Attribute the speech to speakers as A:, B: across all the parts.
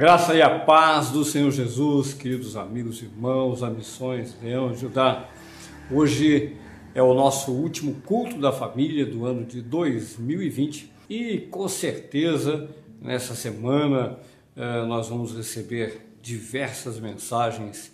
A: graça e a paz do Senhor Jesus, queridos amigos irmãos, a Missões Leão Judá. Hoje é o nosso último culto da família do ano de 2020 e com certeza nessa semana eh, nós vamos receber diversas mensagens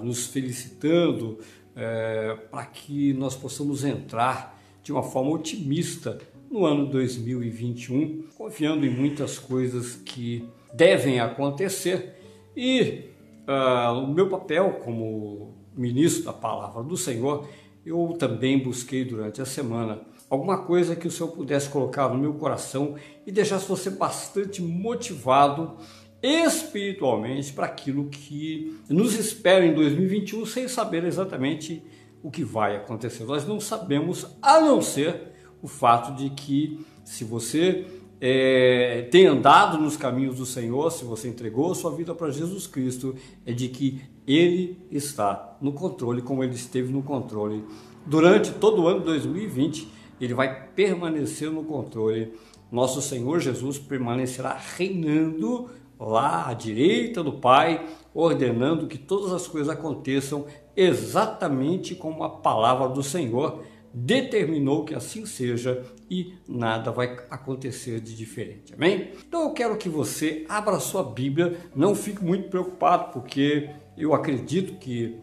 A: nos felicitando eh, para que nós possamos entrar de uma forma otimista no ano 2021, confiando em muitas coisas que devem acontecer e uh, o meu papel como ministro da palavra do Senhor, eu também busquei durante a semana alguma coisa que o Senhor pudesse colocar no meu coração e deixasse você bastante motivado espiritualmente para aquilo que nos espera em 2021 sem saber exatamente o que vai acontecer. Nós não sabemos a não ser o fato de que se você é, tem andado nos caminhos do Senhor, se você entregou a sua vida para Jesus Cristo, é de que Ele está no controle, como Ele esteve no controle durante todo o ano de 2020. Ele vai permanecer no controle. Nosso Senhor Jesus permanecerá reinando lá à direita do Pai, ordenando que todas as coisas aconteçam exatamente como a palavra do Senhor determinou que assim seja e nada vai acontecer de diferente. Amém? Então eu quero que você abra sua Bíblia, não fique muito preocupado, porque eu acredito que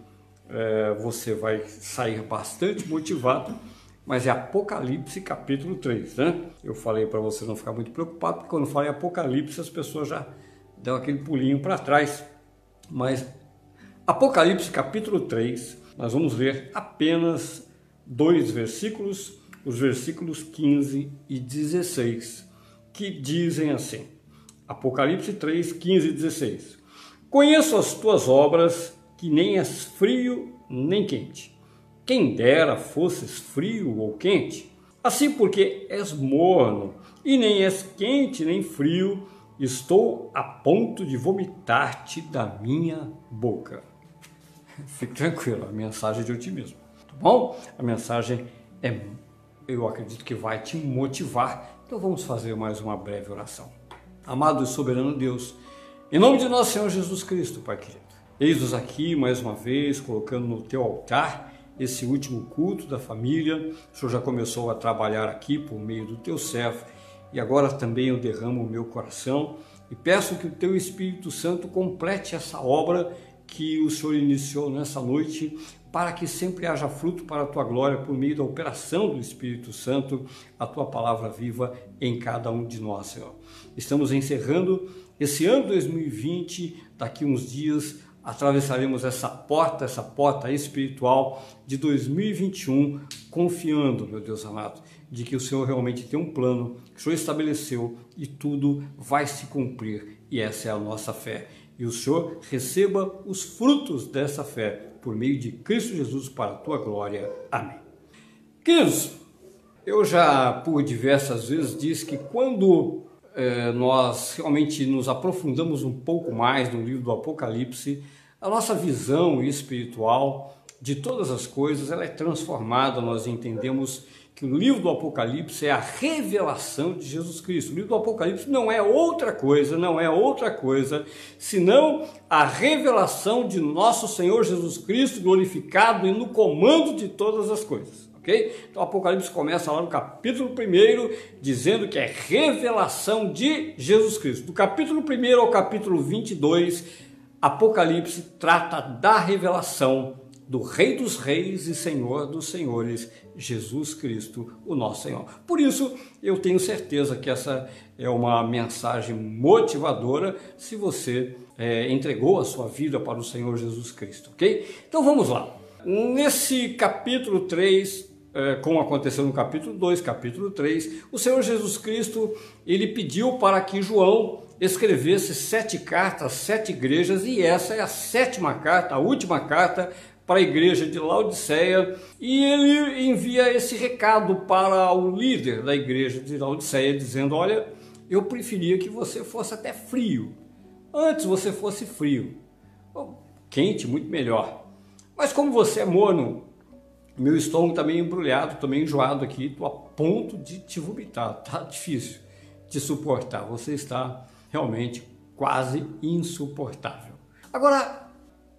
A: é, você vai sair bastante motivado. Mas é Apocalipse capítulo 3, né? Eu falei para você não ficar muito preocupado, porque quando falei Apocalipse as pessoas já dão aquele pulinho para trás. Mas Apocalipse capítulo 3, nós vamos ver apenas dois versículos, os versículos 15 e 16, que dizem assim: Apocalipse 3, 15 e 16. Conheço as tuas obras, que nem és frio nem quente. Quem dera fosses frio ou quente. Assim, porque és morno, e nem és quente nem frio, estou a ponto de vomitar-te da minha boca. Fique tranquilo, a mensagem de otimismo bom? A mensagem é, eu acredito que vai te motivar. Então vamos fazer mais uma breve oração. Amado e soberano Deus, em nome de nosso Senhor Jesus Cristo, Pai querido, eis-nos aqui mais uma vez, colocando no teu altar esse último culto da família. O Senhor já começou a trabalhar aqui por meio do teu servo e agora também eu derramo o meu coração e peço que o teu Espírito Santo complete essa obra que o Senhor iniciou nessa noite, para que sempre haja fruto para a tua glória por meio da operação do Espírito Santo, a tua palavra viva em cada um de nós, Senhor. Estamos encerrando esse ano 2020, daqui uns dias atravessaremos essa porta, essa porta espiritual de 2021, confiando, meu Deus amado, de que o Senhor realmente tem um plano que o Senhor estabeleceu e tudo vai se cumprir, e essa é a nossa fé. E o Senhor receba os frutos dessa fé por meio de Cristo Jesus para a tua glória. Amém. Queridos, eu já por diversas vezes disse que quando eh, nós realmente nos aprofundamos um pouco mais no livro do Apocalipse, a nossa visão espiritual de todas as coisas ela é transformada, nós entendemos que o livro do Apocalipse é a revelação de Jesus Cristo. O livro do Apocalipse não é outra coisa, não é outra coisa, senão a revelação de nosso Senhor Jesus Cristo glorificado e no comando de todas as coisas. ok? Então o Apocalipse começa lá no capítulo 1, dizendo que é revelação de Jesus Cristo. Do capítulo 1 ao capítulo 22, Apocalipse trata da revelação do Rei dos Reis e Senhor dos Senhores, Jesus Cristo, o nosso Senhor. Por isso, eu tenho certeza que essa é uma mensagem motivadora se você é, entregou a sua vida para o Senhor Jesus Cristo, ok? Então vamos lá. Nesse capítulo 3, é, como aconteceu no capítulo 2, capítulo 3, o Senhor Jesus Cristo, ele pediu para que João escrevesse sete cartas, sete igrejas, e essa é a sétima carta, a última carta para a igreja de Laodiceia e ele envia esse recado para o líder da igreja de Laodiceia, dizendo: Olha, eu preferia que você fosse até frio. Antes você fosse frio. Quente, muito melhor. Mas como você é morno, meu estômago está meio embrulhado, meio enjoado aqui, estou a ponto de te vomitar. Tá difícil de suportar. Você está realmente quase insuportável. Agora,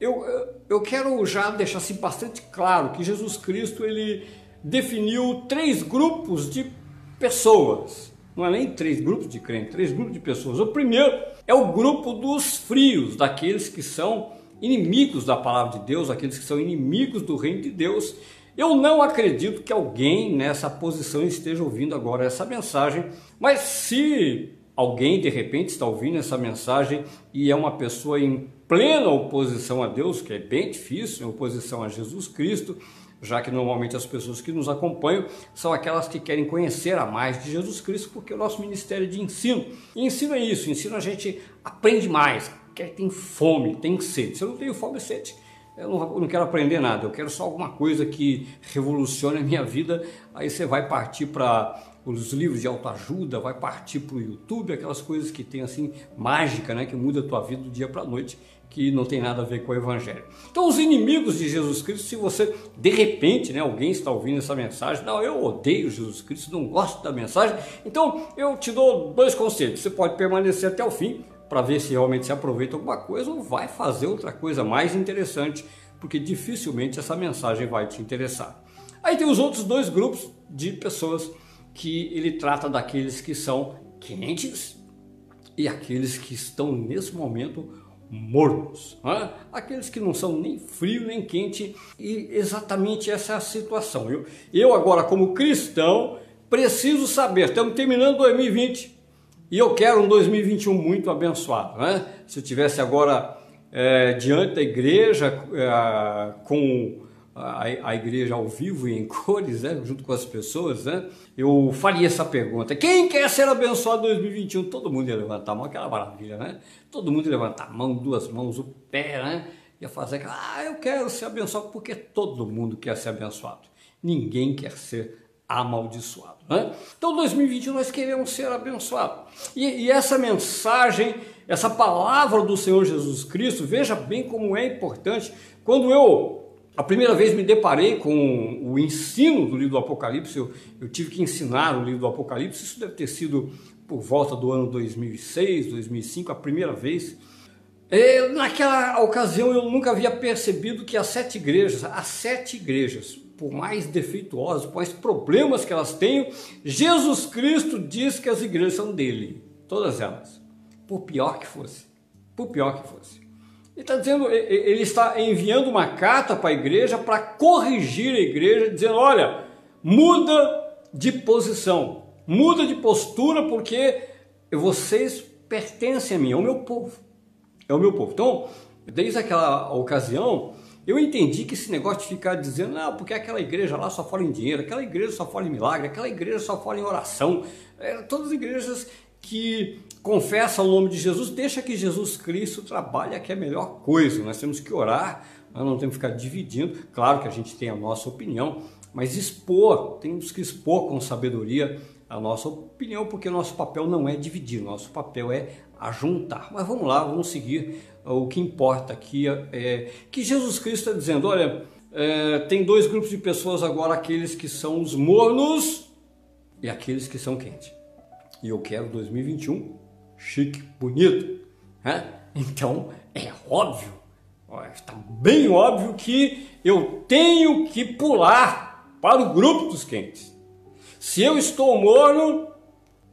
A: eu, eu quero já deixar assim bastante claro que Jesus Cristo ele definiu três grupos de pessoas. Não é nem três grupos de crentes, três grupos de pessoas. O primeiro é o grupo dos frios, daqueles que são inimigos da palavra de Deus, aqueles que são inimigos do reino de Deus. Eu não acredito que alguém nessa posição esteja ouvindo agora essa mensagem, mas se alguém de repente está ouvindo essa mensagem e é uma pessoa em plena oposição a Deus, que é bem difícil, em oposição a Jesus Cristo, já que normalmente as pessoas que nos acompanham são aquelas que querem conhecer a mais de Jesus Cristo, porque o nosso ministério é de ensino. E ensino é isso, ensino a gente aprende mais, quer tem fome, tem sede. Se eu não tenho fome e sede, eu não, eu não, quero aprender nada, eu quero só alguma coisa que revolucione a minha vida. Aí você vai partir para os livros de autoajuda, vai partir para o YouTube, aquelas coisas que tem assim, mágica, né, que muda a tua vida do dia para a noite, que não tem nada a ver com o Evangelho. Então, os inimigos de Jesus Cristo, se você, de repente, né, alguém está ouvindo essa mensagem, não, eu odeio Jesus Cristo, não gosto da mensagem, então eu te dou dois conselhos. Você pode permanecer até o fim, para ver se realmente se aproveita alguma coisa ou vai fazer outra coisa mais interessante, porque dificilmente essa mensagem vai te interessar. Aí tem os outros dois grupos de pessoas que ele trata daqueles que são quentes e aqueles que estão nesse momento mornos, né? aqueles que não são nem frio nem quente e exatamente essa é a situação. Eu, eu agora como cristão preciso saber, estamos terminando 2020 e eu quero um 2021 muito abençoado, né? Se eu tivesse agora é, diante da igreja é, com a, a, igreja ao vivo e em cores, né, junto com as pessoas, né, eu faria essa pergunta: quem quer ser abençoado em 2021? Todo mundo ia levantar a mão, aquela maravilha, né? Todo mundo ia levantar a mão, duas mãos, o pé, né? Ia fazer aquela, ah, eu quero ser abençoado, porque todo mundo quer ser abençoado. Ninguém quer ser amaldiçoado. Né? Então, 2021 nós queremos ser abençoados. E, e essa mensagem, essa palavra do Senhor Jesus Cristo, veja bem como é importante. Quando eu a primeira vez me deparei com o ensino do livro do Apocalipse, eu, eu, tive que ensinar o livro do Apocalipse, isso deve ter sido por volta do ano 2006, 2005, a primeira vez. E, naquela ocasião eu nunca havia percebido que as sete igrejas, as sete igrejas, por mais defeituosas, por mais problemas que elas tenham, Jesus Cristo diz que as igrejas são dele, todas elas, por pior que fosse, por pior que fosse. Ele está dizendo, ele está enviando uma carta para a igreja para corrigir a igreja, dizendo: olha, muda de posição, muda de postura, porque vocês pertencem a mim, é o meu povo. É o meu povo. Então, desde aquela ocasião, eu entendi que esse negócio de ficar dizendo, não, porque aquela igreja lá só fala em dinheiro, aquela igreja só fala em milagre, aquela igreja só fala em oração, é, todas as igrejas que confessa o nome de Jesus, deixa que Jesus Cristo trabalhe, que é a melhor coisa. Nós temos que orar, nós não temos que ficar dividindo. Claro que a gente tem a nossa opinião, mas expor, temos que expor com sabedoria a nossa opinião, porque nosso papel não é dividir, nosso papel é ajuntar. Mas vamos lá, vamos seguir o que importa aqui é que Jesus Cristo está dizendo: olha, é, tem dois grupos de pessoas agora, aqueles que são os mornos e aqueles que são quentes. E eu quero 2021 chique, bonito. Né? Então é óbvio, está bem óbvio que eu tenho que pular para o grupo dos quentes. Se eu estou morno,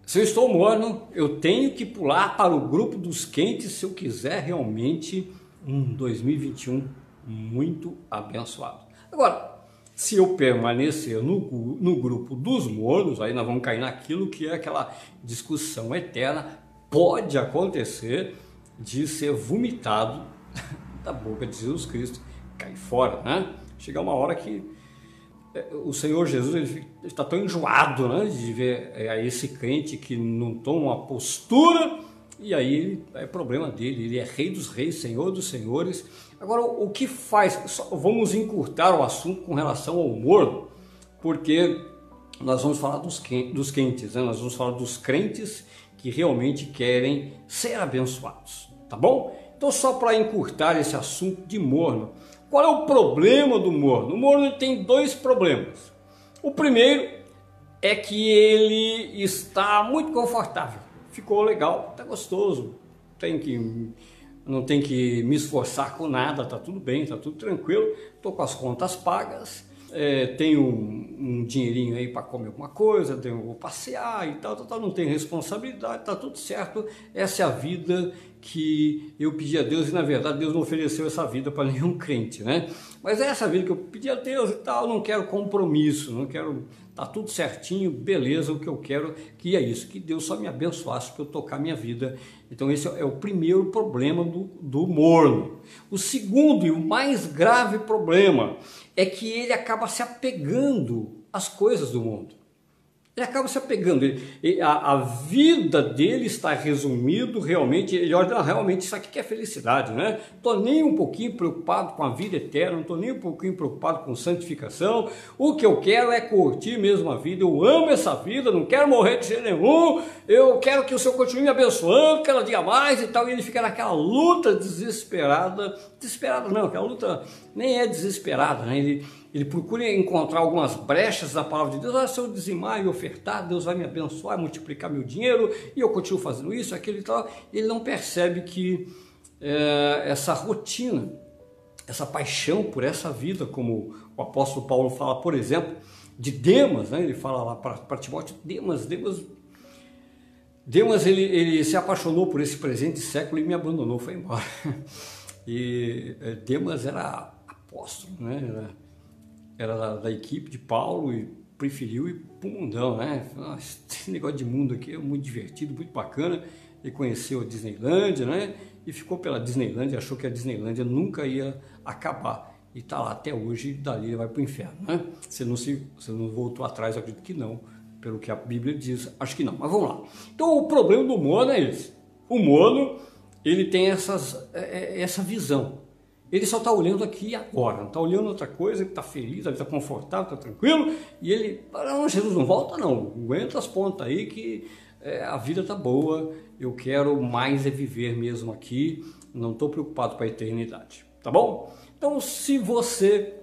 A: se eu estou morno, eu tenho que pular para o grupo dos quentes se eu quiser realmente um 2021 muito abençoado. Agora, se eu permanecer no, no grupo dos mornos, aí nós vamos cair naquilo que é aquela discussão eterna pode acontecer de ser vomitado da boca de Jesus Cristo, cair fora, né? Chegar uma hora que é, o Senhor Jesus está tão enjoado né, de ver é, esse crente que não toma uma postura e aí é problema dele, ele é rei dos reis, senhor dos senhores. Agora, o que faz? Só vamos encurtar o assunto com relação ao humor, porque nós vamos falar dos quentes, né? nós vamos falar dos crentes que realmente querem ser abençoados, tá bom? Então, só para encurtar esse assunto de morno, qual é o problema do morno? O morno tem dois problemas. O primeiro é que ele está muito confortável, ficou legal, está gostoso, tem que não tem que me esforçar com nada, tá tudo bem, tá tudo tranquilo, tô com as contas pagas, é, tenho um, um, dinheirinho aí para comer alguma coisa, tenho, vou passear e tal, tal, tal, não tenho responsabilidade, tá tudo certo. Essa é a vida que eu pedi a Deus e na verdade Deus não ofereceu essa vida para nenhum crente, né? Mas é essa vida que eu pedi a Deus e tal, não quero compromisso, não quero tá tudo certinho, beleza, o que eu quero que é isso, que Deus só me abençoasse para eu tocar minha vida. Então esse é o primeiro problema do, do morno. O segundo e o mais grave problema é que ele acaba se apegando às coisas do mundo. Ele acaba se apegando. Ele, a, a, vida dele está resumido realmente. Ele olha, realmente isso aqui que é felicidade, né? Estou nem um pouquinho preocupado com a vida eterna, não estou nem um pouquinho preocupado com santificação. O que eu quero é curtir mesmo a vida. Eu amo essa vida, não quero morrer de jeito nenhum. Eu quero que o Senhor continue me abençoando cada dia mais e tal. E ele fica naquela luta desesperada. Desesperada não, aquela luta nem é desesperada, né? Ele, ele procura encontrar algumas brechas da palavra de Deus. Ah, se eu dizimar e ofertar, Deus vai me abençoar, multiplicar meu dinheiro, e eu continuo fazendo isso, aquilo e tal. Ele não percebe que é, essa rotina, essa paixão por essa vida, como o apóstolo Paulo fala, por exemplo, de Demas, né? ele fala lá para Timóteo, Demas, Demas, Demas ele, ele se apaixonou por esse presente século e me abandonou, foi embora. E é, Demas era apóstolo, né? Era, da, da, equipe de Paulo e preferiu ir para o mundão, né? Nossa, esse negócio de mundo aqui é muito divertido, muito bacana. Ele conheceu a Disneylândia, né? E ficou pela Disneylândia, achou que a Disneylândia nunca ia acabar. E está lá até hoje, dali ele vai para o inferno, né? Você não, se, você não voltou atrás, acredito que não, pelo que a Bíblia diz, acho que não. Mas vamos lá. Então o problema do mono é esse. O mono, ele tem essas, é, é, essa visão ele só está olhando aqui e agora, não está olhando outra coisa, ele está feliz, ele está confortável, está tranquilo, e ele, não, Jesus não volta não, aguenta as pontas aí que é, a vida está boa, eu quero mais é viver mesmo aqui, não estou preocupado com a eternidade, tá bom? Então se você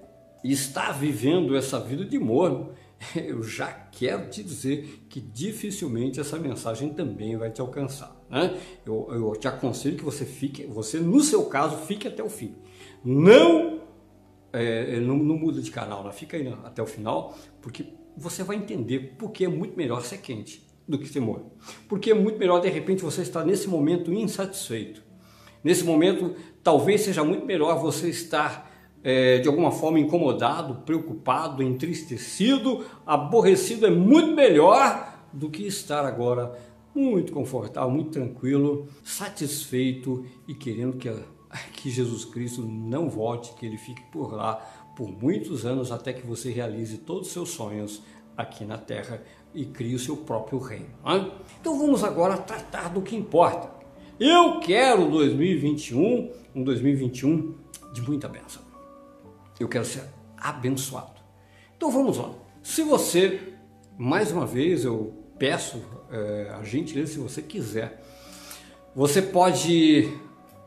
A: está vivendo essa vida de morno, eu já quero te dizer que dificilmente essa mensagem também vai te alcançar. Né? Eu, eu te aconselho que você fique, você no seu caso, fique até o fim. Não, é, é, não, não, muda de canal, né? fica aí né, até o final, porque você vai entender porque é muito melhor ser quente do que ser morno. Porque é muito melhor, de repente, você estar nesse momento insatisfeito. Nesse momento, talvez seja muito melhor você estar é, de alguma forma incomodado, preocupado, entristecido, aborrecido. É muito melhor do que estar agora muito confortável, muito tranquilo, satisfeito e querendo que a que Jesus Cristo não volte, que ele fique por lá por muitos anos até que você realize todos os seus sonhos aqui na terra e crie o seu próprio reino. Hein? Então vamos agora tratar do que importa. Eu quero 2021, um 2021 de muita bênção. Eu quero ser abençoado. Então vamos lá. Se você, mais uma vez, eu peço é, a gentileza, se você quiser, você pode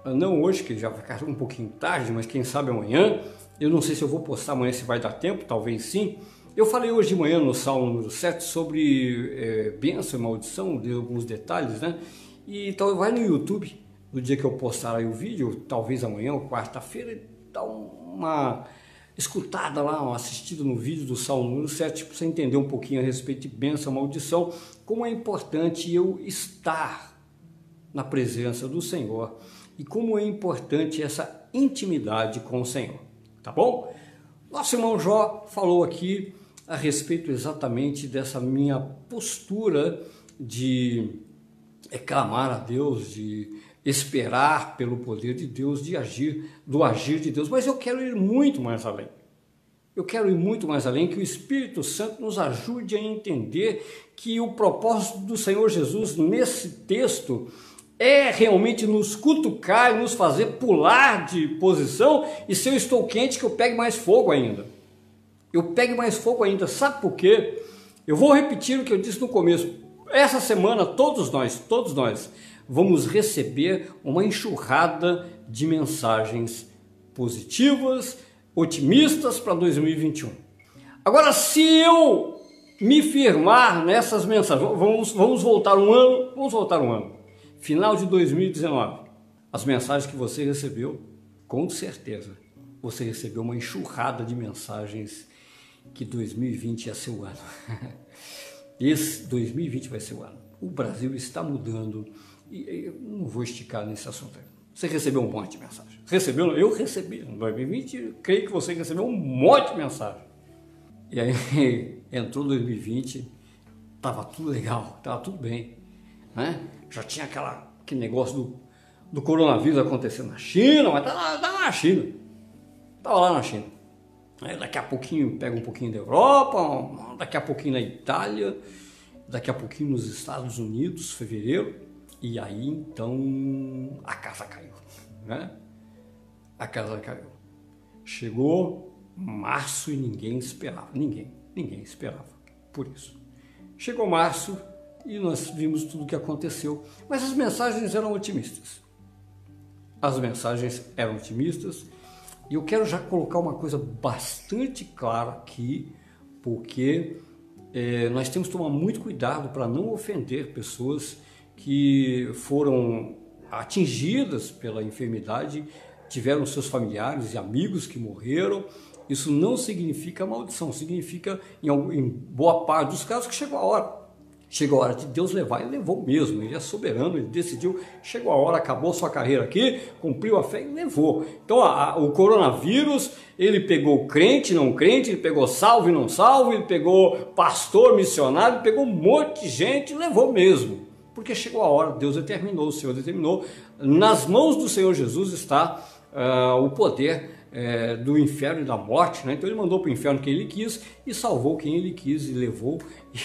A: não hoje, que já vai ficar um pouquinho tarde, mas quem sabe amanhã. Eu não sei se eu vou postar amanhã, se vai dar tempo, talvez sim. Eu falei hoje de manhã no Salmo número 7 sobre é, bênção e maldição, de alguns detalhes, né? E então vai no YouTube, no dia que eu postar aí o vídeo, talvez amanhã ou quarta-feira, dá uma escutada lá, uma assistida no vídeo do Salmo número 7, para você entender um pouquinho a respeito de bênção e maldição, como é importante eu estar na presença do Senhor e como é importante essa intimidade com o Senhor, tá bom? Nosso irmão Jó falou aqui a respeito exatamente dessa minha postura de clamar a Deus, de esperar pelo poder de Deus, de agir, do agir de Deus, mas eu quero ir muito mais além. Eu quero ir muito mais além, que o Espírito Santo nos ajude a entender que o propósito do Senhor Jesus nesse texto é realmente nos cutucar e nos fazer pular de posição e se eu estou quente que eu pegue mais fogo ainda. Eu pegue mais fogo ainda. Sabe por quê? Eu vou repetir o que eu disse no começo. Essa semana todos nós, todos nós vamos receber uma enxurrada de mensagens positivas, otimistas para 2021. Agora, se eu me firmar nessas mensagens, vamos, vamos voltar um ano, vamos voltar um ano final de 2019. as mensagens que você recebeu, com certeza, você recebeu uma enxurrada de mensagens que 2020 ia ser o ano. Esse 2020 vai ser o ano. O Brasil está mudando e eu não vou esticar nesse assunto. Você recebeu um monte de mensagem. Recebeu? Eu recebi. Em 2020, creio que você recebeu um monte de mensagem. E aí entrou 2020, estava tudo legal, estava tudo bem. Né? Já tinha aquela, aquele negócio do, do coronavírus acontecendo na China, mas estava tá lá na China. Estava lá na China. Aí daqui a pouquinho pega um pouquinho da Europa, daqui a pouquinho na Itália, daqui a pouquinho nos Estados Unidos, fevereiro. E aí então a casa caiu, né? A casa caiu. Chegou março e ninguém esperava, ninguém, ninguém esperava por isso. Chegou março e nós vimos tudo o que aconteceu, mas as mensagens eram otimistas. As mensagens eram otimistas e eu quero já colocar uma coisa bastante clara aqui, porque é, nós temos que tomar muito cuidado para não ofender pessoas que foram atingidas pela enfermidade, tiveram seus familiares e amigos que morreram isso não significa maldição, significa, em, em boa parte dos casos, que chegou a hora. Chegou a hora de Deus levar, ele levou mesmo, ele é soberano, ele decidiu, chegou a hora, acabou sua carreira aqui, cumpriu a fé e levou. Então a, a, o coronavírus, ele pegou crente, não crente, ele pegou salvo e não salvo, ele pegou pastor, missionário, ele pegou um monte de gente e levou mesmo. Porque chegou a hora, Deus determinou, o Senhor determinou, nas mãos do Senhor Jesus está uh, o poder é, do inferno e da morte, né? Então ele mandou para o inferno quem ele quis e salvou quem ele quis e levou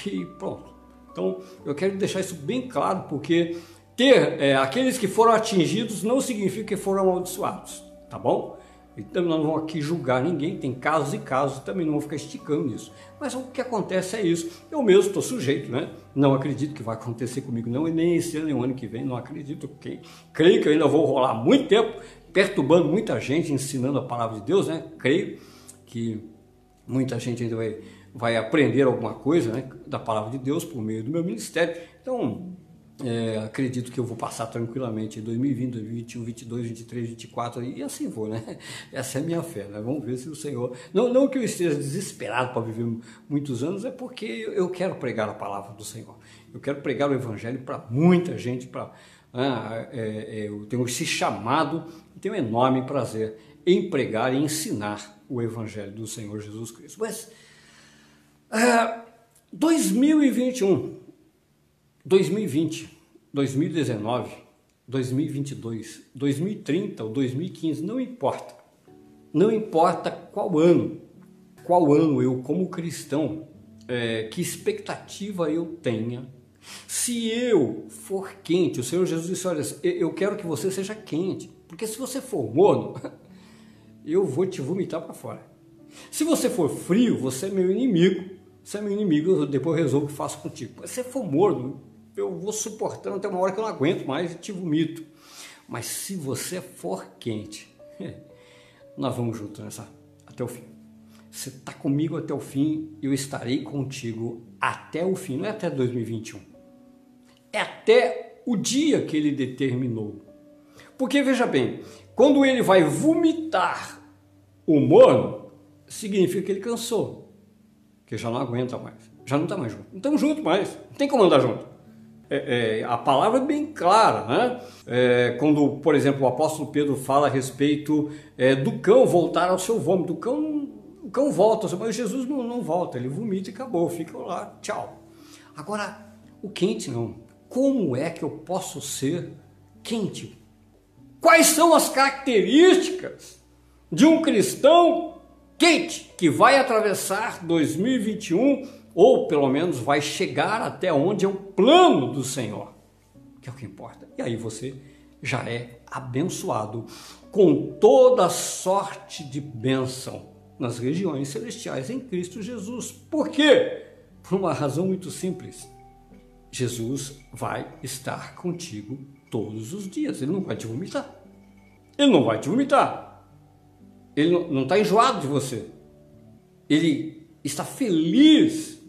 A: e pronto. Então eu quero deixar isso bem claro porque ter é, aqueles que foram atingidos não significa que foram amaldiçoados, tá bom? Então nós não vamos aqui julgar ninguém, tem casos e casos, também não vou ficar esticando nisso. Mas o que acontece é isso. Eu mesmo estou sujeito, né? Não acredito que vai acontecer comigo, não, e nem esse ano, nem o ano que vem, não acredito. Okay? Creio que eu ainda vou rolar muito tempo perturbando muita gente, ensinando a palavra de Deus, né? Creio que muita gente ainda vai, vai aprender alguma coisa né, da palavra de Deus por meio do meu ministério. Então, é, acredito que eu vou passar tranquilamente em 2020, 2021, 2022, 2023, 2024 e assim vou, né? Essa é a minha fé, né? Vamos ver se o Senhor. Não, não que eu esteja desesperado para viver muitos anos, é porque eu quero pregar a palavra do Senhor. Eu quero pregar o Evangelho para muita gente, para. Ah, é, é, eu tenho esse chamado tenho enorme prazer em pregar e ensinar o Evangelho do Senhor Jesus Cristo. Mas, uh, 2021, 2020, 2019, 2022, 2030 ou 2015, não importa. Não importa qual ano, qual ano eu, como cristão, é, que expectativa eu tenha. Se eu for quente, o Senhor Jesus disse: Olha, eu quero que você seja quente. Porque se você for morno, eu vou te vomitar para fora. Se você for frio, você é meu inimigo. Você é meu inimigo, eu depois resolvo o que faço contigo. Mas se você for morno, eu vou suportando até uma hora que eu não aguento mais e te vomito. Mas se você for quente, nós vamos juntos nessa até o fim. Você está comigo até o fim, eu estarei contigo até o fim, não é até 2021. É até o dia que ele determinou. Porque veja bem, quando ele vai vomitar o morno, significa que ele cansou, que já não aguenta mais, já não está mais junto. Não estamos juntos mais, não tem como andar junto. É, é, a palavra é bem clara, né? É, quando, por exemplo, o apóstolo Pedro fala a respeito é, do cão voltar ao seu vômito, o cão, o cão volta, mas Jesus não, não volta, ele vomita e acabou, fica lá, tchau. Agora, o quente não. Como é que eu posso ser quente? Quais são as características de um cristão quente que vai atravessar 2021 ou pelo menos vai chegar até onde é o plano do Senhor? Que é o que importa. E aí você já é abençoado com toda sorte de bênção nas regiões celestiais em Cristo Jesus. Por quê? Por uma razão muito simples. Jesus vai estar contigo todos os dias. Ele não vai te vomitar. Ele não vai te vomitar. Ele não está enjoado de você. Ele está feliz,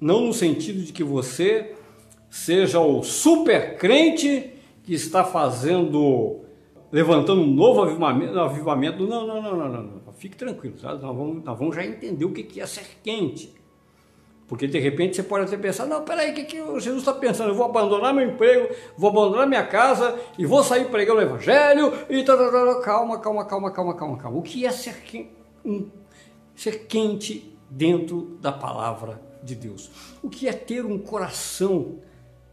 A: não no sentido de que você seja o super crente que está fazendo levantando um novo avivamento. avivamento. Não, não, não, não, não. Fique tranquilo, tá? nós, vamos, nós vamos já entender o que é ser quente. Porque de repente você pode até pensar, não, peraí, o que, que Jesus está pensando? Eu vou abandonar meu emprego, vou abandonar minha casa e vou sair pregando o evangelho e tá, calma, calma, calma, calma, calma, calma. O que é ser, quente, ser quente dentro da palavra de Deus? O que é ter um coração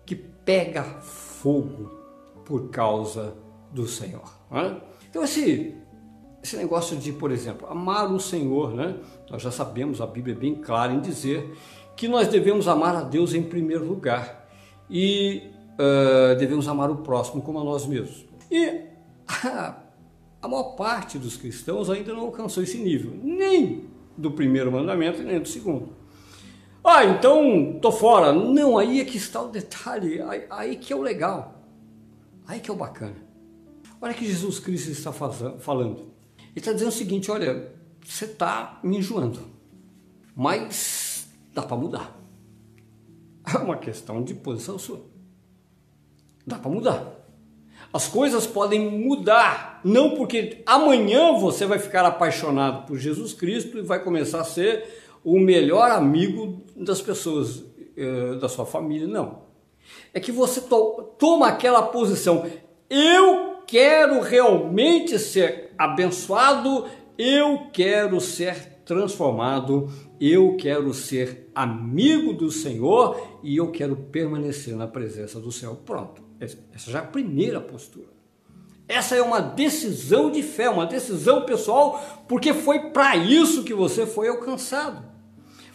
A: que pega fogo por causa do Senhor? Né? Então esse esse negócio de, por exemplo, amar o Senhor, né? Nós já sabemos, a Bíblia é bem clara em dizer que nós devemos amar a Deus em primeiro lugar e uh, devemos amar o próximo como a nós mesmos. E a, a maior parte dos cristãos ainda não alcançou esse nível, nem do primeiro mandamento, nem do segundo. Ah, então tô fora. Não, aí é que está o detalhe, aí, aí que é o legal, aí que é o bacana. Olha que Jesus Cristo está falando. Ele está dizendo o seguinte: olha, você está me enjoando, mas dá para mudar. É uma questão de posição sua. Dá para mudar. As coisas podem mudar, não porque amanhã você vai ficar apaixonado por Jesus Cristo e vai começar a ser o melhor amigo das pessoas eh, da sua família, não. É que você to toma aquela posição. Eu quero realmente ser abençoado, eu quero ser transformado, eu quero ser amigo do Senhor e eu quero permanecer na presença do Senhor. Pronto, essa já é a primeira postura. Essa é uma decisão de fé, uma decisão pessoal, porque foi para isso que você foi alcançado.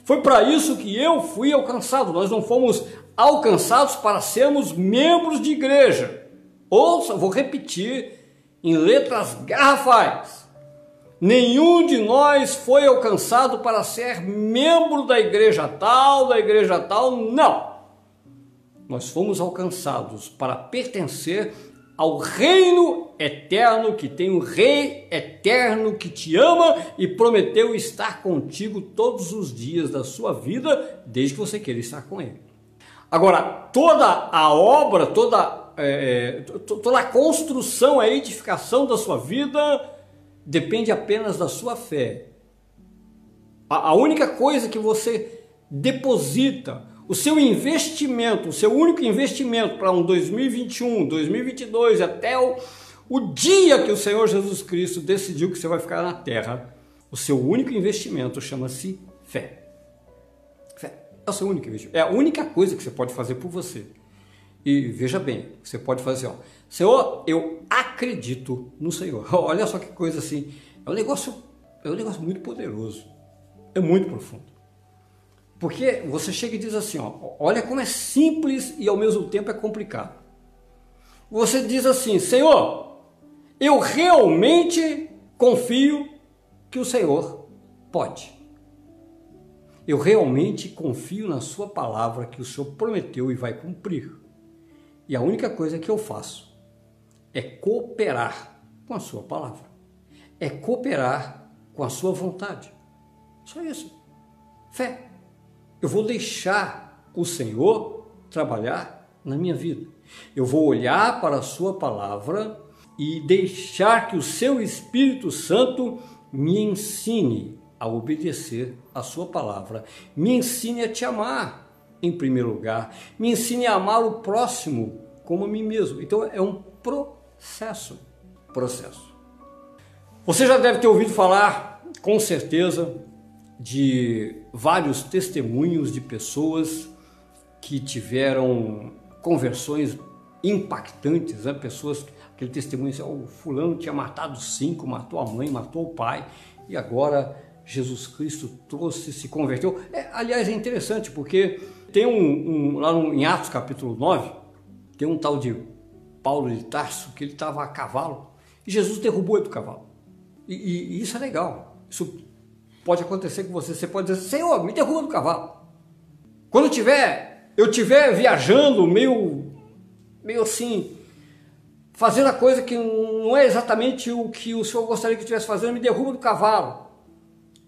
A: Foi para isso que eu fui alcançado. Nós não fomos alcançados para sermos membros de igreja. Ouça, vou repetir em letras garrafais. Nenhum de nós foi alcançado para ser membro da igreja tal, da igreja tal, não. Nós fomos alcançados para pertencer ao reino eterno que tem um rei eterno que te ama e prometeu estar contigo todos os dias da sua vida, desde que você queira estar com ele. Agora, toda a obra, toda, é, é toda a construção, a edificação da sua vida depende apenas da sua fé. A, a única coisa que você deposita, o seu investimento, o seu único investimento para um 2021, 2022, até o, o dia que o Senhor Jesus Cristo decidiu que você vai ficar na terra, o seu único investimento chama-se fé. Fé é o seu único investimento. É a única coisa que você pode fazer por você. E veja bem, você pode fazer, ó, Senhor, eu acredito no Senhor. Olha só que coisa assim. É um negócio, é um negócio muito poderoso. É muito profundo. Porque você chega e diz assim, ó, olha como é simples e ao mesmo tempo é complicado. Você diz assim, Senhor, eu realmente confio que o Senhor pode. Eu realmente confio na sua palavra que o Senhor prometeu e vai cumprir. E a única coisa que eu faço é cooperar com a sua palavra, é cooperar com a sua vontade. Só isso. Fé. Eu vou deixar o Senhor trabalhar na minha vida. Eu vou olhar para a sua palavra e deixar que o seu Espírito Santo me ensine a obedecer a sua palavra, me ensine a te amar em primeiro lugar, me ensine a amar o próximo como a mim mesmo. Então é um processo processo. Você já deve ter ouvido falar, com certeza, de vários testemunhos de pessoas que tiveram conversões impactantes, né? pessoas, aquele testemunho, assim, o fulano tinha matado cinco, matou a mãe, matou o pai, e agora Jesus Cristo trouxe, se converteu. É, aliás, é interessante porque tem um, um lá no, em Atos capítulo 9, tem um tal de Paulo de Tarso, que ele estava a cavalo, e Jesus derrubou ele do cavalo. E, e, e, isso é legal. Isso pode acontecer com você. Você pode dizer, Senhor, me derruba do cavalo. Quando eu tiver, eu tiver viajando, meio, meio assim, fazendo a coisa que não é exatamente o que o Senhor gostaria que eu estivesse fazendo, me derruba do cavalo.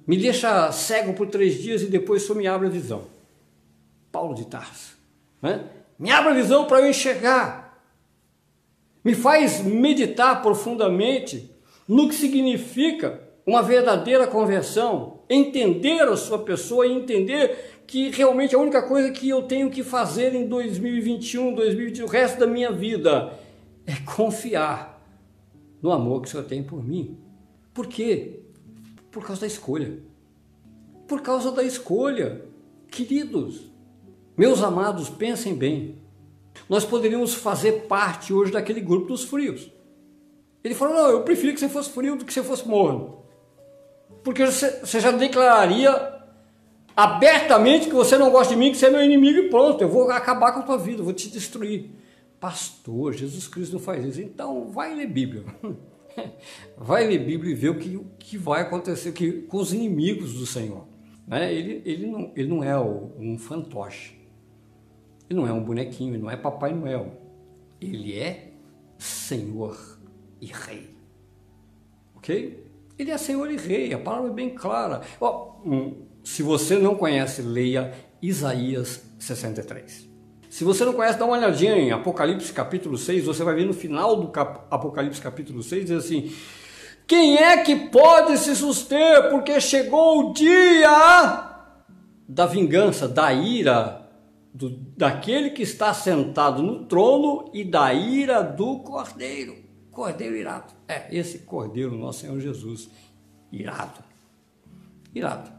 A: Me deixa cego por três dias e depois só me abre a visão. Paulo de Tarso. Né? Me abre a visão para eu enxergar. me faz meditar profundamente no que significa uma verdadeira conversão, entender a sua pessoa e entender que realmente a única coisa que eu tenho que fazer em 2021, 2021, o resto da minha vida é confiar no amor que o Senhor tem por mim. Por quê? Por causa da escolha. Por causa da escolha. Queridos, meus amados, pensem bem. Nós poderíamos fazer parte hoje daquele grupo dos frios. Ele falou: Não, eu prefiro que você fosse frio do que você fosse morno. Porque você já declararia abertamente que você não gosta de mim, que você é meu inimigo e pronto, eu vou acabar com a tua vida, eu vou te destruir. Pastor, Jesus Cristo não faz isso. Então vai ler Bíblia. Vai ler Bíblia e ver o que, o que vai acontecer que, com os inimigos do Senhor. Né? Ele, ele, não, ele não é um fantoche. Ele não é um bonequinho, não é Papai Noel. Ele é Senhor e Rei. Ok? Ele é Senhor e Rei, a palavra é bem clara. Oh, se você não conhece, leia Isaías 63. Se você não conhece, dá uma olhadinha em Apocalipse capítulo 6, você vai ver no final do cap Apocalipse capítulo 6, diz assim: Quem é que pode se suster? Porque chegou o dia da vingança, da ira do, daquele que está sentado no trono e da ira do cordeiro. Cordeiro irado. É, esse cordeiro, nosso Senhor Jesus, irado. Irado.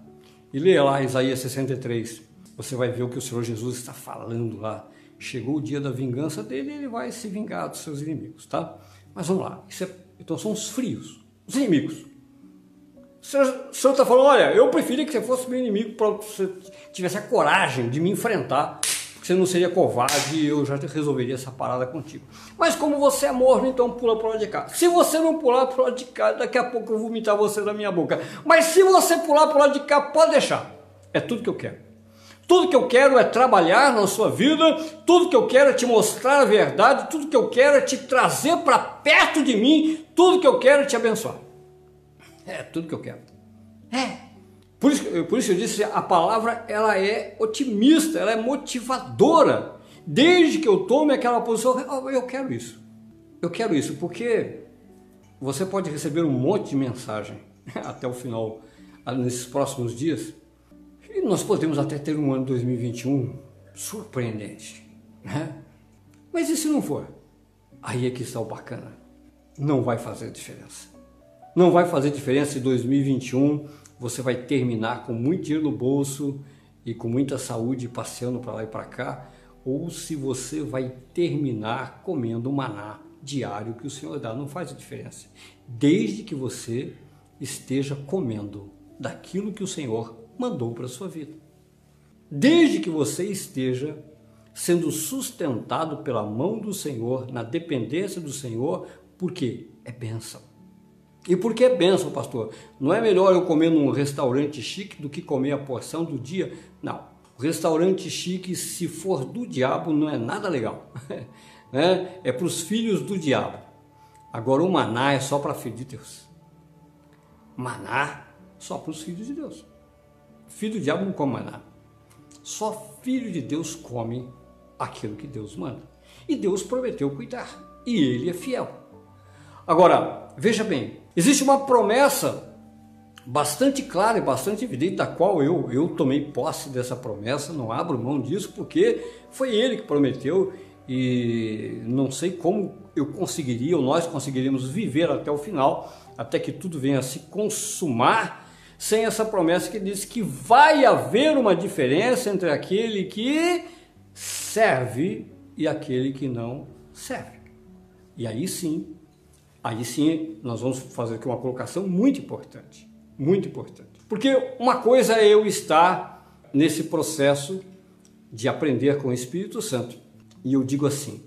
A: E leia lá Isaías 63. Você vai ver o que o Senhor Jesus está falando lá. Chegou o dia da vingança dele ele vai se vingar dos seus inimigos, tá? Mas vamos lá. É, então são os frios, os inimigos. O senhor está falando, olha, eu preferia que você fosse meu inimigo para você tivesse a coragem de me enfrentar, porque você não seria covarde e eu já resolveria essa parada contigo. Mas como você é morno, então pula para o lado de cá. Se você não pular para o lado de cá, daqui a pouco eu vou vomitar você da minha boca. Mas se você pular para o lado de cá, pode deixar. É tudo que eu quero. Tudo que eu quero é trabalhar na sua vida, tudo que eu quero é te mostrar a verdade, tudo que eu quero é te trazer para perto de mim, tudo que eu quero é te abençoar. É tudo que eu quero. É. Por isso, por isso eu disse, a palavra ela é otimista, ela é motivadora. Desde que eu tome aquela posição, eu quero isso. Eu quero isso, porque você pode receber um monte de mensagem até o final, nesses próximos dias. E nós podemos até ter um ano 2021 surpreendente. Né? Mas e se não for? Aí é que está o bacana. Não vai fazer diferença. Não vai fazer diferença em 2021 você vai terminar com muito dinheiro no bolso e com muita saúde passeando para lá e para cá, ou se você vai terminar comendo o maná diário que o Senhor dá, não faz diferença. Desde que você esteja comendo daquilo que o Senhor mandou para a sua vida. Desde que você esteja sendo sustentado pela mão do Senhor, na dependência do Senhor, porque é bênção. E por que bênção, pastor? Não é melhor eu comer num restaurante chique do que comer a porção do dia? Não. Restaurante chique, se for do diabo, não é nada legal. né? É para os filhos do diabo. Agora o maná é só para filhos de Deus. Maná só para os filhos de Deus. Filho do diabo não come maná. Só filho de Deus come aquilo que Deus manda. E Deus prometeu cuidar. E ele é fiel. Agora, veja bem, Existe uma promessa bastante clara e bastante evidente, da qual eu, eu tomei posse dessa promessa, não abro mão disso, porque foi ele que prometeu e não sei como eu conseguiria, ou nós conseguiríamos viver até o final, até que tudo venha a se consumar, sem essa promessa que diz que vai haver uma diferença entre aquele que serve e aquele que não serve. E aí sim Aí sim, nós vamos fazer aqui uma colocação muito importante, muito importante. Porque uma coisa é eu estar nesse processo de aprender com o Espírito Santo. E eu digo assim: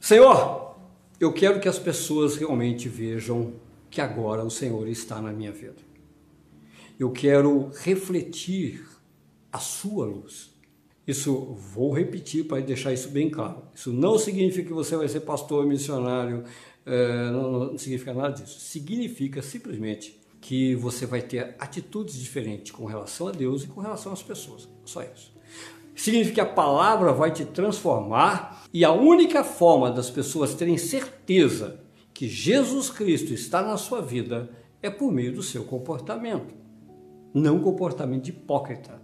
A: Senhor, eu quero que as pessoas realmente vejam que agora o Senhor está na minha vida. Eu quero refletir a sua luz. Isso vou repetir para deixar isso bem claro. Isso não significa que você vai ser pastor, missionário, é, não, não significa nada disso. Significa simplesmente que você vai ter atitudes diferentes com relação a Deus e com relação às pessoas. Só isso. significa que a palavra vai te transformar e a única forma das pessoas terem certeza que Jesus Cristo está na sua vida é por meio do seu comportamento. Não comportamento hipócrita,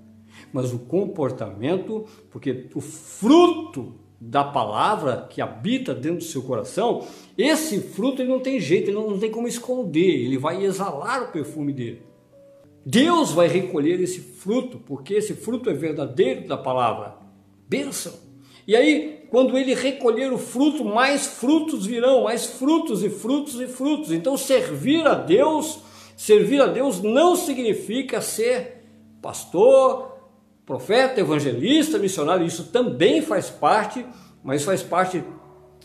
A: mas o comportamento, porque o fruto da palavra que habita dentro do seu coração, esse fruto ele não tem jeito, ele não tem como esconder, ele vai exalar o perfume dele. Deus vai recolher esse fruto, porque esse fruto é verdadeiro da palavra. Bênção. E aí, quando ele recolher o fruto, mais frutos virão, mais frutos e frutos e frutos. Então, servir a Deus, servir a Deus não significa ser pastor, profeta, evangelista, missionário. Isso também faz parte, mas faz parte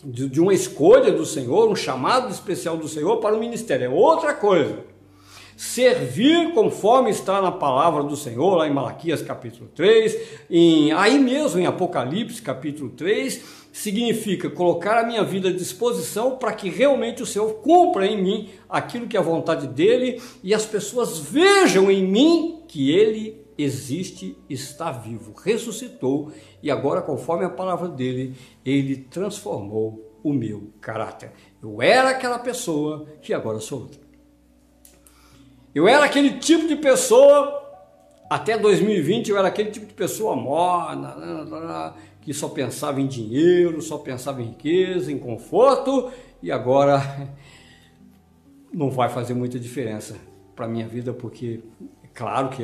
A: de uma escolha do Senhor, um chamado especial do Senhor para o ministério. É outra coisa servir conforme está na palavra do Senhor, lá em Malaquias capítulo 3, em, aí mesmo em Apocalipse capítulo 3, significa colocar a minha vida à disposição para que realmente o Senhor cumpra em mim aquilo que é a vontade dele e as pessoas vejam em mim que ele existe, está vivo, ressuscitou e agora, conforme a palavra dele, ele transformou o meu caráter. Eu era aquela pessoa que agora sou outra. Eu era aquele tipo de pessoa, até 2020 eu era aquele tipo de pessoa morna, que só pensava em dinheiro, só pensava em riqueza, em conforto, e agora não vai fazer muita diferença para minha vida, porque, claro que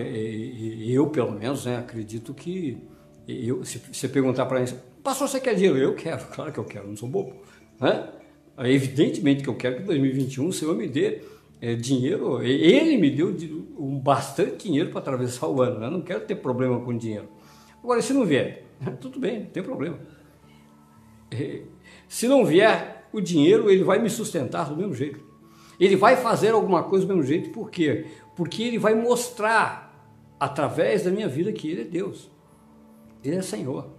A: eu, pelo menos, né, acredito que, eu, se você perguntar para mim, pastor, você quer dinheiro? Eu quero, claro que eu quero, não sou bobo. Né? Evidentemente que eu quero que 2021 o Senhor me dê é, dinheiro, ele me deu um bastante dinheiro para atravessar o ano, né? não quero ter problema com dinheiro. Agora, se não vier, tudo bem, não tem problema. É, se não vier o dinheiro, ele vai me sustentar do mesmo jeito. Ele vai fazer alguma coisa do mesmo jeito, por quê? Porque ele vai mostrar através da minha vida que ele é Deus. Ele é Senhor.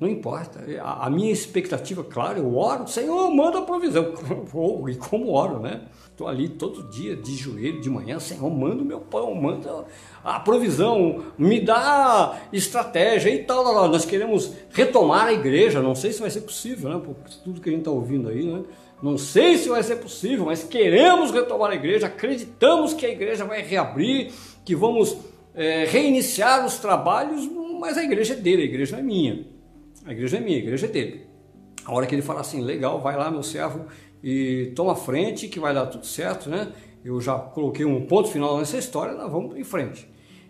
A: Não importa. A minha expectativa, claro, eu oro, Senhor, manda a provisão. E como oro, né? Estou ali todo dia, de joelho, de manhã, Senhor, manda o meu pão, manda a provisão, me dá estratégia e tal. Nós queremos retomar a igreja, não sei se vai ser possível, né? Por tudo que a gente está ouvindo aí, né? Não sei se vai ser possível, mas queremos retomar a igreja, acreditamos que a igreja vai reabrir, que vamos é, reiniciar os trabalhos, mas a igreja é dele, a igreja não é minha. A igreja é minha, a igreja é dele. A hora que ele fala assim, legal, vai lá meu servo e toma frente que vai dar tudo certo, né? Eu já coloquei um ponto final nessa história, nós vamos em frente.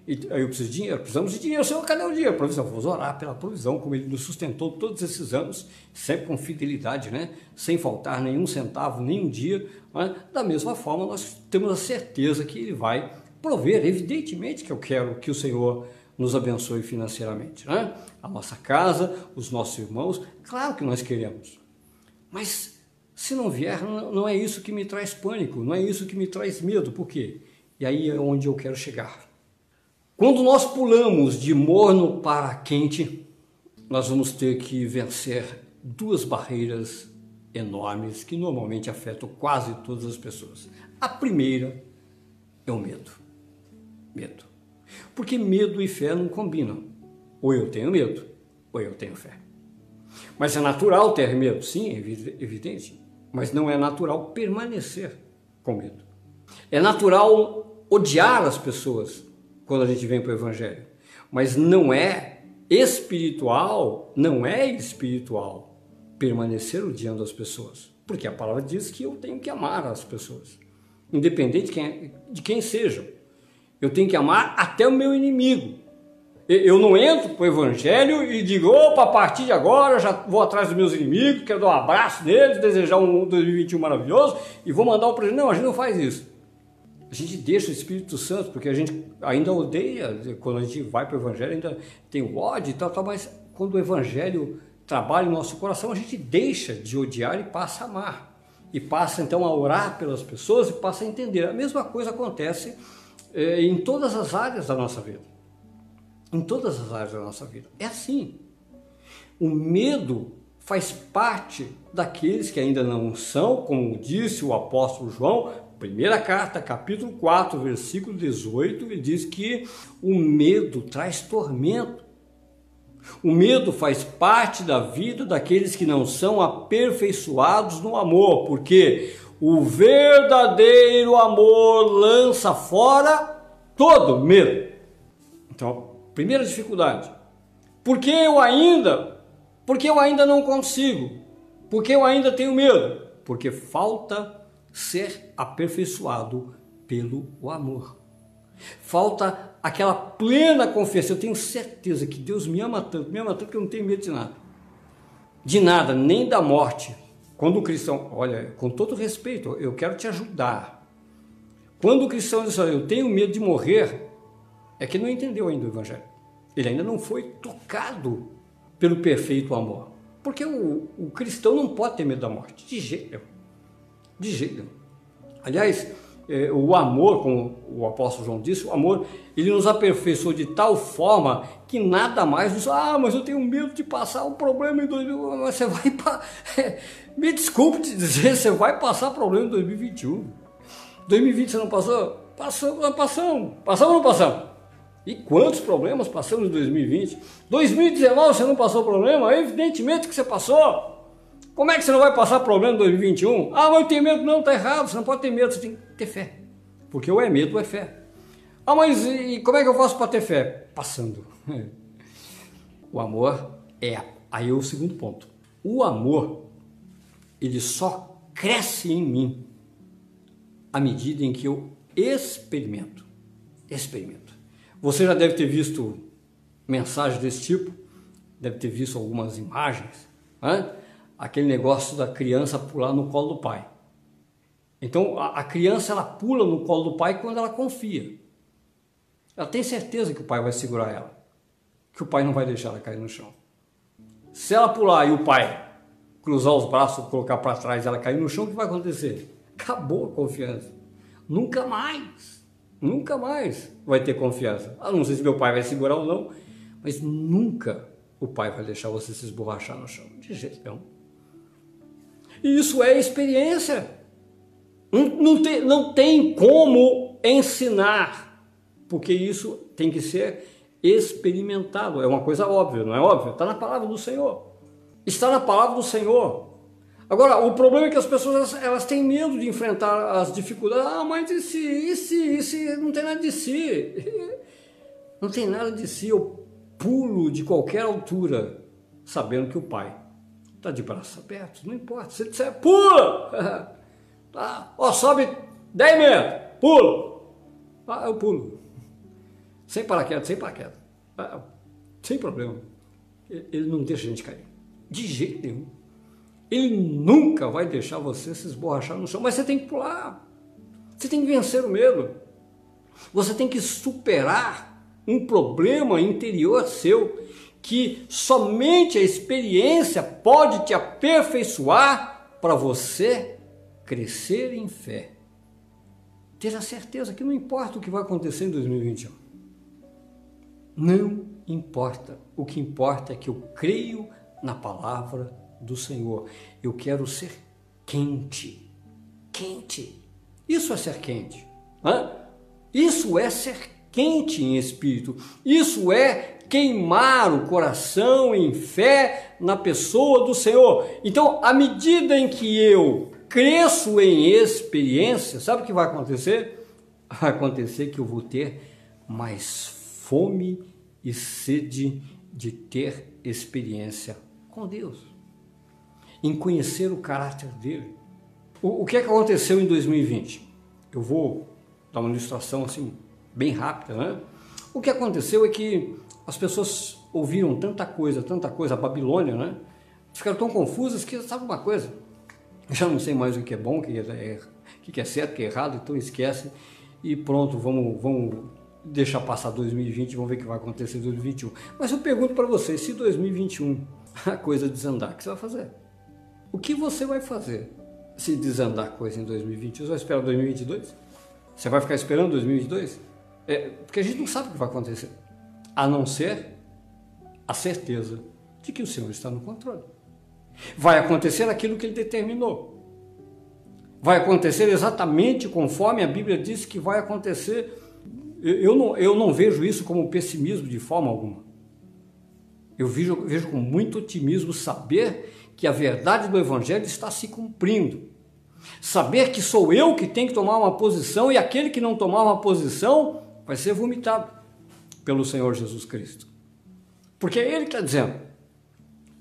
A: E aí eu preciso de dinheiro, precisamos de dinheiro, Senhor, cadê o dinheiro? Provisão, vamos orar pela provisão, como ele nos sustentou todos esses anos, sempre com fidelidade, né? Sem faltar nenhum centavo, nenhum dia. Né? Da mesma forma, nós temos a certeza que ele vai prover, evidentemente que eu quero que o Senhor nos abençoe financeiramente. Né? A nossa casa, os nossos irmãos, claro que nós queremos. Mas se não vier, não é isso que me traz pânico, não é isso que me traz medo. Por quê? E aí é onde eu quero chegar. Quando nós pulamos de morno para quente, nós vamos ter que vencer duas barreiras enormes que normalmente afetam quase todas as pessoas. A primeira é o medo. Medo. Porque medo e fé não combinam. Ou eu tenho medo, ou eu tenho fé. Mas é natural ter medo, sim, é evidente. Mas não é natural permanecer com medo. É natural odiar as pessoas quando a gente vem para o Evangelho. Mas não é espiritual, não é espiritual permanecer odiando as pessoas. Porque a palavra diz que eu tenho que amar as pessoas, independente de quem, de quem sejam. Eu tenho que amar até o meu inimigo. Eu não entro para o evangelho e digo, opa, a partir de agora já vou atrás dos meus inimigos, quero dar um abraço neles, desejar um 2021 maravilhoso e vou mandar o presente. Não, a gente não faz isso. A gente deixa o Espírito Santo, porque a gente ainda odeia, quando a gente vai para o Evangelho, ainda tem o ódio e tal, tal, mas quando o Evangelho trabalha em nosso coração, a gente deixa de odiar e passa a amar. E passa então a orar pelas pessoas e passa a entender. A mesma coisa acontece é, em todas as áreas da nossa vida. Em todas as áreas da nossa vida. É assim. O medo faz parte daqueles que ainda não são, como disse o apóstolo João, primeira carta, capítulo 4, versículo 18, ele diz que o medo traz tormento. O medo faz parte da vida daqueles que não são aperfeiçoados no amor, porque o verdadeiro amor lança fora todo medo. Então, primeira dificuldade. Por que eu ainda? Porque eu ainda não consigo? Porque eu ainda tenho medo? Porque falta ser aperfeiçoado pelo amor. Falta aquela plena confiança. Eu tenho certeza que Deus me ama tanto, me ama tanto que eu não tenho medo de nada. De nada, nem da morte. Quando o cristão, olha, com todo respeito, eu quero te ajudar. Quando o cristão diz, eu tenho medo de morrer, é que não entendeu ainda o Evangelho. Ele ainda não foi tocado pelo perfeito amor. Porque o, o cristão não pode ter medo da morte, de jeito nenhum. De jeito. Aliás, é, o amor, como o apóstolo João disse, o amor, ele nos aperfeiçoou de tal forma que nada mais nos, ah, mas eu tenho medo de passar um problema em 2000, mas você vai, me desculpe te dizer, você vai passar problema em 2021. 2020 você não passou? Passamos, nós passamos, passamos ou não passamos? E quantos problemas passamos em 2020? 2019 você não passou problema? Evidentemente que você passou. Como é que você não vai passar problema em 2021? Ah, mas eu tenho medo. Não, está errado. Você não pode ter medo, você tem que ter fé. Porque ou é medo ou é fé. Ah, mas e como é que eu faço para ter fé? Passando. O amor é. Aí é o segundo ponto. O amor, ele só cresce em mim à medida em que eu experimento. Experimento. Você já deve ter visto mensagens desse tipo, deve ter visto algumas imagens. Né? Aquele negócio da criança pular no colo do pai. Então a, a criança ela pula no colo do pai quando ela confia. Ela tem certeza que o pai vai segurar ela, que o pai não vai deixar ela cair no chão. Se ela pular e o pai cruzar os braços, colocar para trás, ela cair no chão, o que vai acontecer? Acabou a confiança. Nunca mais, nunca mais vai ter confiança. Ah, não sei se meu pai vai segurar ou não, mas nunca o pai vai deixar você se esborrachar no chão. De jeito nenhum. E isso é experiência. Não, tem, não tem como ensinar, porque isso tem que ser experimentado. É uma coisa óbvia, não é óbvio? Está na palavra do Senhor. Está na palavra do Senhor. Agora, o problema é que as pessoas elas têm medo de enfrentar as dificuldades. Ah, mas e se, e se, e se não tem nada de si? Não tem nada de si. Eu pulo de qualquer altura, sabendo que o Pai Está de braços abertos, não importa. Se disser, pula! tá. Ó, sobe 10 metros, pula! Ah, eu pulo. Sem paraquedas, sem paraquedas. Ah, sem problema. Ele não deixa a gente cair. De jeito nenhum. Ele nunca vai deixar você se esborrachar no chão, mas você tem que pular. Você tem que vencer o medo. Você tem que superar um problema interior seu que somente a experiência pode te aperfeiçoar para você crescer em fé. Ter a certeza que não importa o que vai acontecer em 2021. Não importa. O que importa é que eu creio na palavra do Senhor. Eu quero ser quente. Quente. Isso é ser quente. Hã? Isso é ser quente em espírito. Isso é queimar o coração em fé na pessoa do Senhor. Então, à medida em que eu cresço em experiência, sabe o que vai acontecer? Vai acontecer que eu vou ter mais fome e sede de ter experiência com Deus, em conhecer o caráter dele. O, o que é que aconteceu em 2020? Eu vou dar uma ilustração assim bem rápida, né? O que aconteceu é que as pessoas ouviram tanta coisa, tanta coisa, a Babilônia, né? Ficaram tão confusas que sabe uma coisa? Já não sei mais o que é bom, o que é, o que é certo, o que é errado, então esquece e pronto, vamos, vamos deixar passar 2020 vamos ver o que vai acontecer em 2021. Mas eu pergunto para você, se 2021 a coisa desandar, o que você vai fazer? O que você vai fazer se desandar a coisa em 2021? Você vai esperar 2022? Você vai ficar esperando 2022? É, porque a gente não sabe o que vai acontecer a não ser a certeza de que o Senhor está no controle. Vai acontecer aquilo que ele determinou. Vai acontecer exatamente conforme a Bíblia diz que vai acontecer. Eu não, eu não vejo isso como pessimismo de forma alguma. Eu vejo, vejo com muito otimismo saber que a verdade do Evangelho está se cumprindo. Saber que sou eu que tenho que tomar uma posição e aquele que não tomar uma posição vai ser vomitado pelo Senhor Jesus Cristo. Porque é Ele que está dizendo.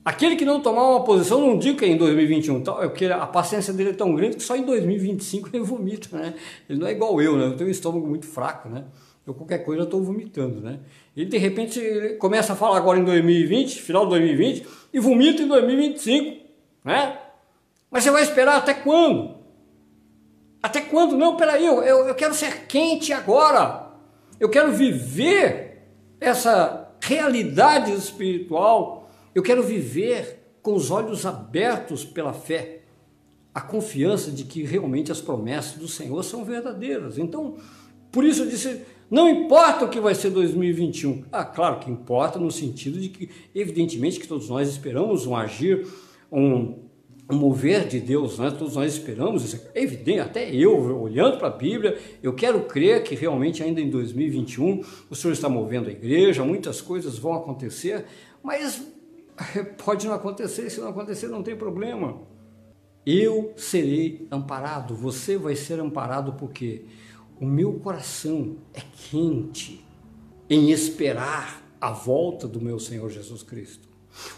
A: Aquele que não tomar uma posição, não digo que é em 2021, é porque a paciência dele é tão grande que só em 2025 ele vomita, né? Ele não é igual eu, né? Eu tenho um estômago muito fraco, né? Eu qualquer coisa estou vomitando, né? E de repente ele começa a falar agora em 2020, final de 2020, e vomita em 2025, né? Mas você vai esperar até quando? Até quando? Não, peraí, eu, eu quero ser quente agora. Eu quero viver essa realidade espiritual. Eu quero viver com os olhos abertos pela fé. A confiança de que realmente as promessas do Senhor são verdadeiras. Então, por isso eu disse, não importa o que vai ser 2021. Ah, claro que importa no sentido de que, evidentemente, que todos nós esperamos um agir, um, um mover de Deus, né? todos nós esperamos. É evidente, até eu, olhando para a Bíblia, eu quero crer que realmente ainda em 2021 o Senhor está movendo a igreja, muitas coisas vão acontecer, mas pode não acontecer, se não acontecer não tem problema. Eu serei amparado, você vai ser amparado porque o meu coração é quente em esperar a volta do meu Senhor Jesus Cristo.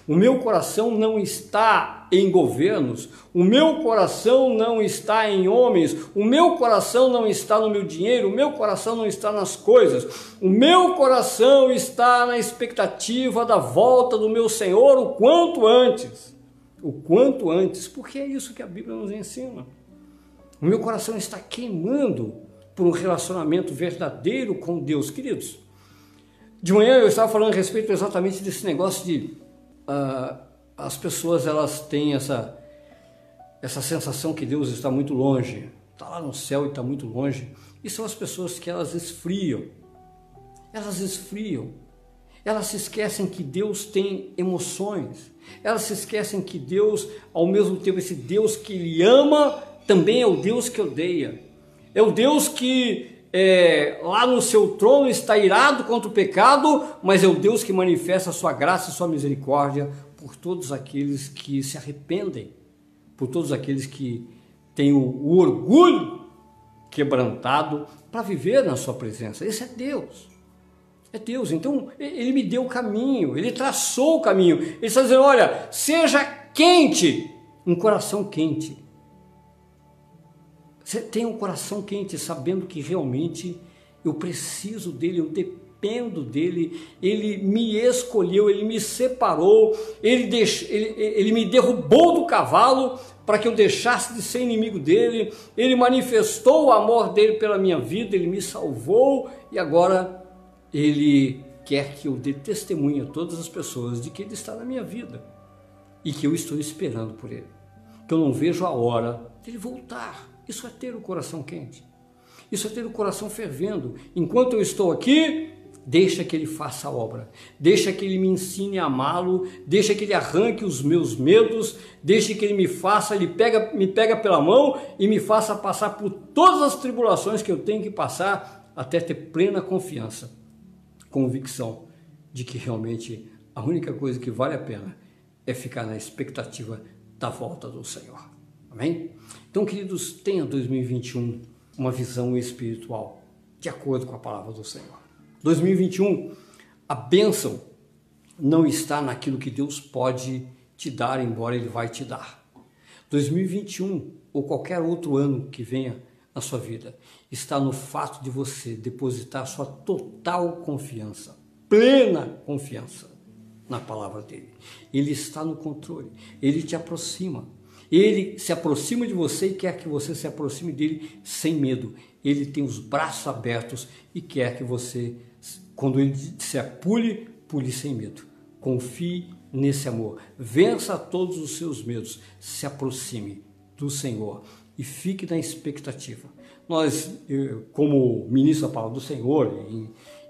A: O meu coração não está em governos, o meu coração não está em homens, o meu coração não está no meu dinheiro, o meu coração não está nas coisas, o meu coração está na expectativa da volta do meu Senhor o quanto antes. O quanto antes, porque é isso que a Bíblia nos ensina. O meu coração está queimando por um relacionamento verdadeiro com Deus. Queridos, de manhã eu estava falando a respeito exatamente desse negócio de uh, as pessoas elas têm essa, essa sensação que Deus está muito longe, está lá no céu e está muito longe. E são as pessoas que elas esfriam, elas esfriam, elas se esquecem que Deus tem emoções, elas se esquecem que Deus, ao mesmo tempo, esse Deus que Ele ama, também é o Deus que odeia. É o Deus que é, lá no seu trono está irado contra o pecado, mas é o Deus que manifesta a sua graça e sua misericórdia por todos aqueles que se arrependem, por todos aqueles que têm o, o orgulho quebrantado para viver na sua presença. Esse é Deus. É Deus. Então, ele me deu o caminho, ele traçou o caminho. Ele está dizendo: olha, seja quente, um coração quente você tem um coração quente, sabendo que realmente eu preciso dele, eu dependo dele, ele me escolheu, ele me separou, ele, deix, ele, ele me derrubou do cavalo para que eu deixasse de ser inimigo dele, ele manifestou o amor dele pela minha vida, ele me salvou e agora ele quer que eu dê testemunho a todas as pessoas de que ele está na minha vida e que eu estou esperando por ele, que eu não vejo a hora dele voltar. Isso é ter o coração quente. Isso é ter o coração fervendo. Enquanto eu estou aqui, deixa que ele faça a obra. Deixa que ele me ensine a amá-lo, deixa que ele arranque os meus medos, deixa que ele me faça, ele pega, me pega pela mão e me faça passar por todas as tribulações que eu tenho que passar até ter plena confiança, convicção de que realmente a única coisa que vale a pena é ficar na expectativa da volta do Senhor. Amém? Então, queridos, tenha 2021 uma visão espiritual de acordo com a palavra do Senhor. 2021, a bênção não está naquilo que Deus pode te dar, embora Ele vai te dar. 2021 ou qualquer outro ano que venha na sua vida está no fato de você depositar sua total confiança, plena confiança na palavra dele. Ele está no controle, ele te aproxima, ele se aproxima de você e quer que você se aproxime dele sem medo. Ele tem os braços abertos e quer que você, quando ele disser pule, pule sem medo. Confie nesse amor. Vença todos os seus medos. Se aproxime do Senhor e fique na expectativa. Nós, como ministro da palavra do Senhor,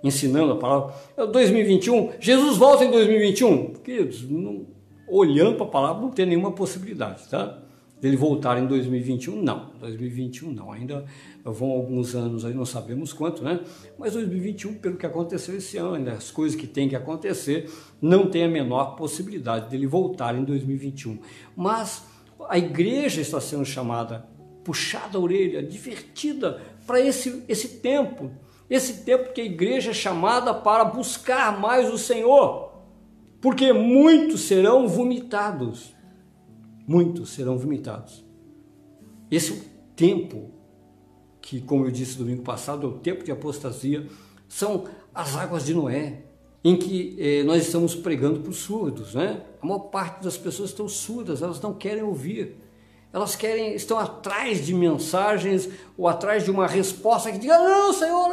A: ensinando a palavra, 2021, Jesus volta em 2021. Queridos, não olhando para a palavra, não tem nenhuma possibilidade, tá? Dele voltar em 2021, não. 2021 não, ainda vão alguns anos aí, não sabemos quanto, né? Mas 2021, pelo que aconteceu esse ano, as coisas que tem que acontecer, não tem a menor possibilidade dele voltar em 2021. Mas a igreja está sendo chamada, puxada a orelha, divertida para esse, esse tempo. Esse tempo que a igreja é chamada para buscar mais o Senhor. Porque muitos serão vomitados. Muitos serão vomitados. Esse é o tempo que, como eu disse domingo passado, é o tempo de apostasia, são as águas de Noé, em que eh, nós estamos pregando para os surdos, né? A maior parte das pessoas estão surdas, elas não querem ouvir. Elas querem, estão atrás de mensagens ou atrás de uma resposta que diga: Não, Senhor,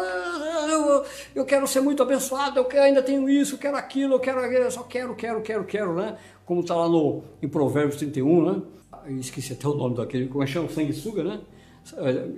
A: eu, eu quero ser muito abençoado, eu ainda tenho isso, eu quero aquilo, eu quero, eu só quero, quero, quero, quero, né? Como está lá no, em Provérbios 31, né? Eu esqueci até o nome daquele, como é que chama? Sanguessuga, né?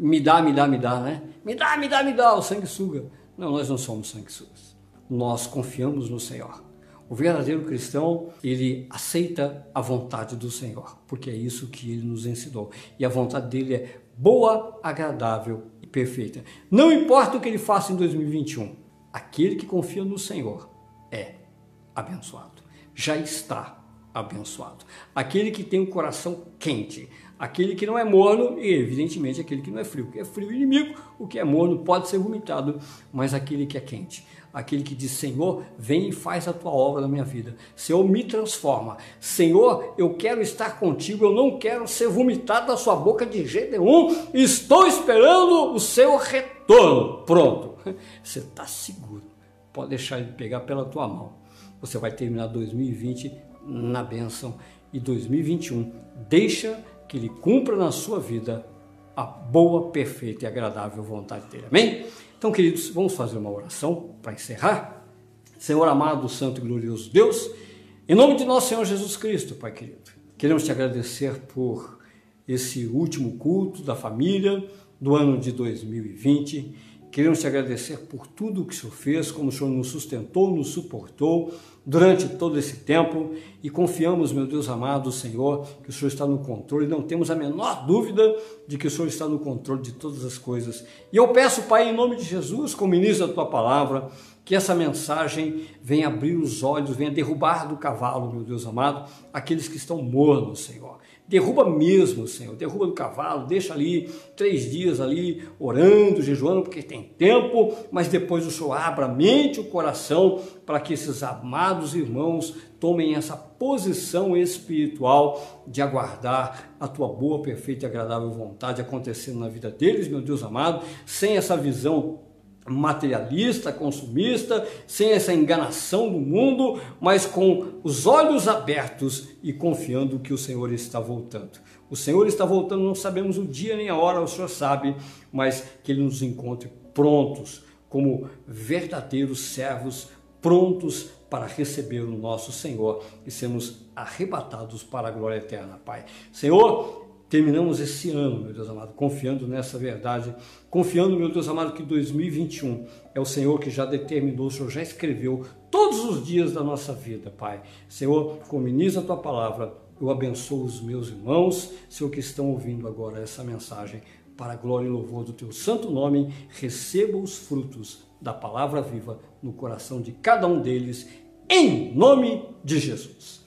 A: Me dá, me dá, me dá, né? Me dá, me dá, me dá, o sanguessuga. Não, nós não somos sanguessugas. Nós confiamos no Senhor. O verdadeiro cristão, ele aceita a vontade do Senhor, porque é isso que ele nos ensinou. E a vontade dele é boa, agradável perfeita. Não importa o que ele faça em 2021, aquele que confia no Senhor é abençoado. Já está abençoado. Aquele que tem o um coração quente, aquele que não é morno e, evidentemente, aquele que não é frio. O que é frio inimigo, o que é morno pode ser vomitado, mas aquele que é quente aquele que diz: Senhor, vem e faz a tua obra na minha vida. Senhor, me transforma. Senhor, eu quero estar contigo, eu não quero ser vomitado da sua boca de jeito nenhum. Estou esperando o seu retorno. Pronto. Você está seguro. Pode deixar ele pegar pela tua mão. Você vai terminar 2020 na bênção e 2021 deixa que ele cumpra na sua vida a boa, perfeita e agradável vontade dele. Amém? Então, queridos, vamos fazer uma oração para encerrar. Senhor amado, santo e glorioso Deus, em nome de nosso Senhor Jesus Cristo, Pai querido, queremos te agradecer por esse último culto da família do ano de 2020 Queremos te agradecer por tudo que o Senhor fez, como o Senhor nos sustentou, nos suportou durante todo esse tempo e confiamos, meu Deus amado, Senhor, que o Senhor está no controle. Não temos a menor dúvida de que o Senhor está no controle de todas as coisas. E eu peço, Pai, em nome de Jesus, como ministro da tua palavra, que essa mensagem venha abrir os olhos, venha derrubar do cavalo, meu Deus amado, aqueles que estão mornos, Senhor Derruba mesmo, Senhor, derruba do cavalo, deixa ali três dias ali orando, jejuando, porque tem tempo, mas depois o Senhor abra a mente, o coração, para que esses amados irmãos tomem essa posição espiritual de aguardar a tua boa, perfeita e agradável vontade acontecendo na vida deles, meu Deus amado, sem essa visão materialista, consumista, sem essa enganação do mundo, mas com os olhos abertos e confiando que o Senhor está voltando. O Senhor está voltando, não sabemos o dia nem a hora, o Senhor sabe, mas que Ele nos encontre prontos, como verdadeiros servos, prontos para receber o nosso Senhor e sermos arrebatados para a glória eterna, Pai. Senhor, terminamos esse ano, meu Deus amado, confiando nessa verdade, confiando, meu Deus amado, que 2021 é o Senhor que já determinou, o Senhor já escreveu todos os dias da nossa vida, Pai. Senhor, cominiza a tua palavra, eu abençoo os meus irmãos, Senhor, que estão ouvindo agora essa mensagem, para a glória e louvor do teu santo nome, receba os frutos da palavra viva no coração de cada um deles, em nome de Jesus.